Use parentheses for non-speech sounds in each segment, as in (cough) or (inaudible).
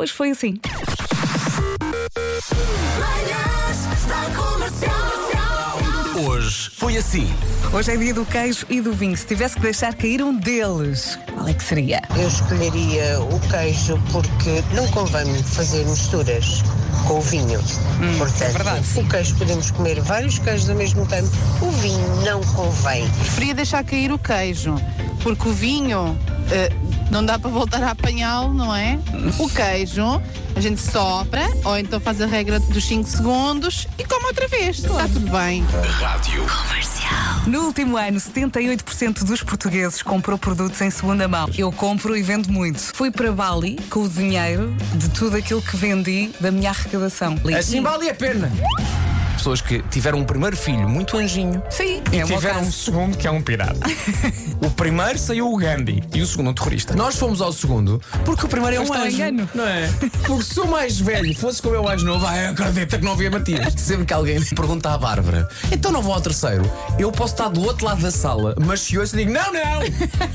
hoje foi assim. Hoje foi assim. Hoje é dia do queijo e do vinho. Se tivesse que deixar cair um deles, qual é que seria? Eu escolheria o queijo porque não convém fazer misturas com o vinho. Portanto, é verdade, o queijo podemos comer vários queijos ao mesmo tempo. O vinho não convém. Preferia deixar cair o queijo, porque o vinho eh, não dá para voltar a apanhá-lo, não é? O queijo a gente sopra, ou então faz a regra dos 5 segundos e come outra vez. Está tudo bem. Rádio. No último ano, 78% dos portugueses comprou produtos em segunda mão. Eu compro e vendo muito. Fui para Bali com o dinheiro de tudo aquilo que vendi da minha arrecadação. Assim vale a pena. Pessoas que tiveram um primeiro filho muito anjinho Sim, e é o meu tiveram um segundo que é um pirata. (laughs) o primeiro saiu o Gandhi e o segundo um terrorista. Nós fomos ao segundo porque o primeiro é um anjo. engano. Não é? Porque se o mais velho fosse como eu mais novo, ai, acredita que não havia Matias. (laughs) Sempre que alguém pergunta à Bárbara, então não vou ao terceiro, eu posso estar do outro lado da sala, mas se ouço digo, não, não,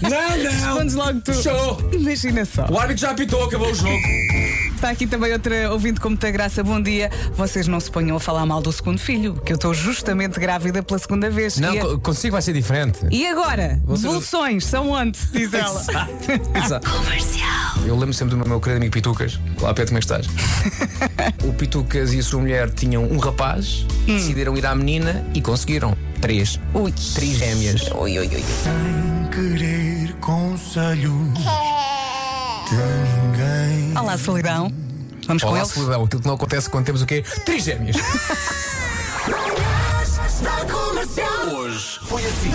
não, (laughs) não. Respondes logo tu. Show. Imagina só. O árbitro já apitou, acabou o jogo. Está aqui também outra ouvinte com muita graça. Bom dia. Vocês não se ponham a falar mal do segundo filho, que eu estou justamente grávida pela segunda vez. Não, co- consigo vai ser diferente. e agora? Devoluções são onde? Diz ela. (laughs) Exato. Eu lembro sempre do meu querido amigo Pitucas. Olá, Pedro, como é que estás? (laughs) o Pitucas e a sua mulher tinham um rapaz, decidiram ir à menina e conseguiram. Três. Ui. Três gêmeas. Ui, ui, ui. querer conselhos. (laughs) Olá, solidão. Vamos com Olá, eles? solidão. Aquilo que não acontece quando temos o quê? Três. Hoje foi assim.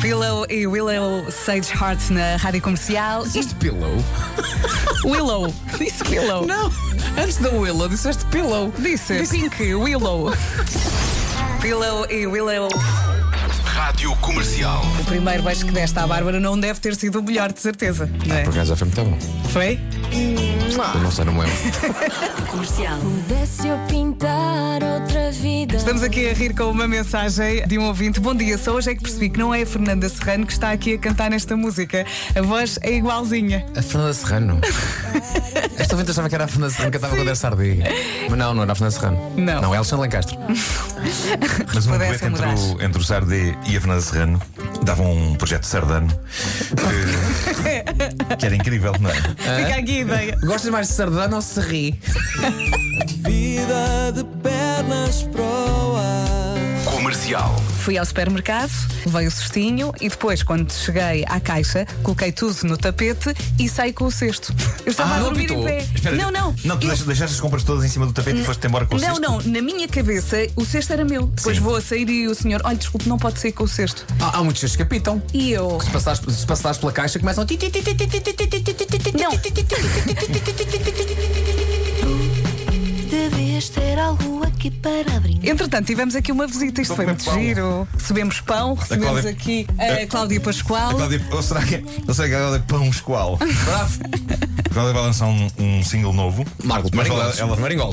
Pillow e Willow Sage Heart na rádio comercial. Disseste pillow? (laughs) Willow. Disse Willow. Não. Antes da Willow, disseste pillow. Disse Pink Willow. (laughs) Pillow e Willow. Rádio Comercial. O primeiro beijo que deste à Bárbara não deve ter sido o melhor, de certeza. Não é? Por acaso já foi muito bom. Foi? Eu não sei, não me lembro. (laughs) Pudesse eu pintar outra vida. Estamos aqui a rir com uma mensagem de um ouvinte. Bom dia, só hoje é que percebi que não é a Fernanda Serrano que está aqui a cantar nesta música. A voz é igualzinha. A Fernanda Serrano. Esta ouvinte achava que era a Fernanda Serrano que cantava com 10 sardinha. Mas não, não era a Fernanda Serrano. Não. Não, é Alexandre Lencastre. (laughs) Mas um dueto entre o, entre o Sardé e a Fernanda Serrano dava um projeto sardano que, que era incrível, não é? Fica aqui a ideia. Gostas mais de sardana ou serri? (laughs) Vida de pernas pro. Comercial. Fui ao supermercado, levei o cestinho e depois, quando cheguei à caixa, coloquei tudo no tapete e saí com o cesto. Eu estava ah, a dormir não em pé. Espera, não, não. Não, tu eu... deixaste as compras todas em cima do tapete N e foste embora com o não, cesto? Não, não. Na minha cabeça, o cesto era meu. Depois Sim. vou a sair e o senhor, olha, desculpe, não pode sair com o cesto. Ah, há muitos cestos que apitam. E eu? Se passares, se passares pela caixa, começam... Não. Devias ter algo aqui para Entretanto, tivemos aqui uma visita, isto foi muito pão. giro. Recebemos pão, recebemos Cláudia- aqui a Cláudia Pascoal. A Cláudia- ou será que, ou será que ela é pão escoal? (laughs) Bravo. A Cláudia vai lançar um, um single novo. Marco, Mas primeiro ela- ela- Primeiro. (laughs)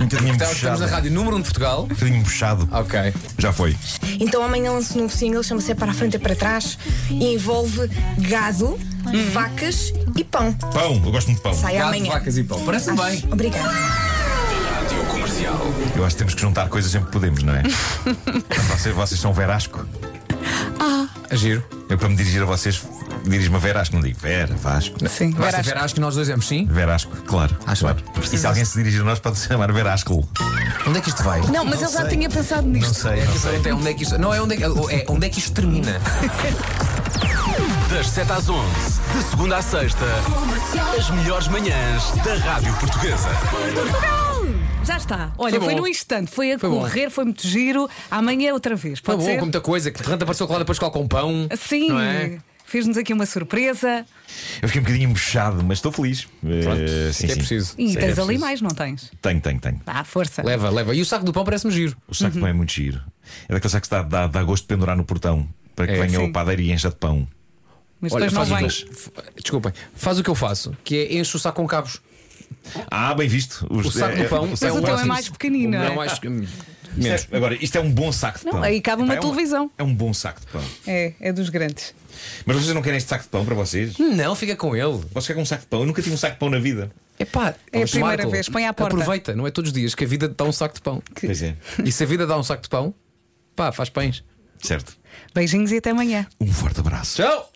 Um bocadinho Estamos estamos na puxado. rádio número 1 de Portugal. Um bocadinho puxado. Ok. Já foi. Então amanhã lanço um novo single, chama-se É para a frente e para trás e envolve gado, vacas e pão. Pão, eu gosto muito de pão. Sai Gato, amanhã. vacas e pão. Parece bem. Obrigada. Comercial. Eu acho que temos que juntar coisas sempre que podemos, não é? (laughs) Vocês, vocês são Verasco. A giro. Eu, para me dirigir a vocês, dirijo-me a Verasco, não digo Vera, Vasco. Sim, Vai verás. ser que nós dois demos sim. Verasco, claro. Acho claro. E se alguém se dirigir a nós, pode se chamar Verasco. Onde é que isto vai? Não, mas ele já tinha pensado Não nisto. sei, não sei. Até onde é que isto. Não é onde é que, é onde é que isto termina. (laughs) Das 7 às 11, de segunda à sexta, as melhores manhãs da Rádio Portuguesa. Já está. Olha, Foi foi, bom. num instante, foi a Foi bom. correr, foi muito giro. Amanhã outra vez. Foi Pode bom, ser? com muita coisa. Que de repente apareceu a Cláudia Pascoal com pão. Sim, Não é? fez-nos aqui uma surpresa. Eu fiquei um bocadinho embuchado, mas estou feliz. Pronto, Eh, sim, que é sim. preciso. E Sim, tens é ali preciso. mais, não tens? Tenho, tenho, tenho. Dá, força. Leva, leva. E o saco do pão parece-me giro. O saco de pão é muito giro. É daquele saco que dá, dá, dá gosto de pendurar no portão para que É, venha sim. o padeiro e encha de pão. Mas Olha, depois não faz o vem. que eu- f- Desculpem, faz o que eu faço, que é encho o saco com cabos. Ah, bem visto. Os- O saco do pão Mas saco o teu é mais pequenino, é? mais. Isto é- agora, isto é um bom saco de Não, pão. aí cabe uma Epá, é televisão. É um bom saco de pão. É, é dos grandes. Mas vocês não querem este saco de pão para vocês? Não, fica com ele. Posso ficar com um saco de pão? Eu nunca tive um saco de pão na vida. Epá, É a primeira Marco, vez, põe à porta. Aproveita, não é todos os dias que a vida dá um saco de pão. Pois é. (laughs) E se a vida dá um saco de pão, pá, faz pães. Certo. Beijinhos e até amanhã. Um forte abraço. Tchau!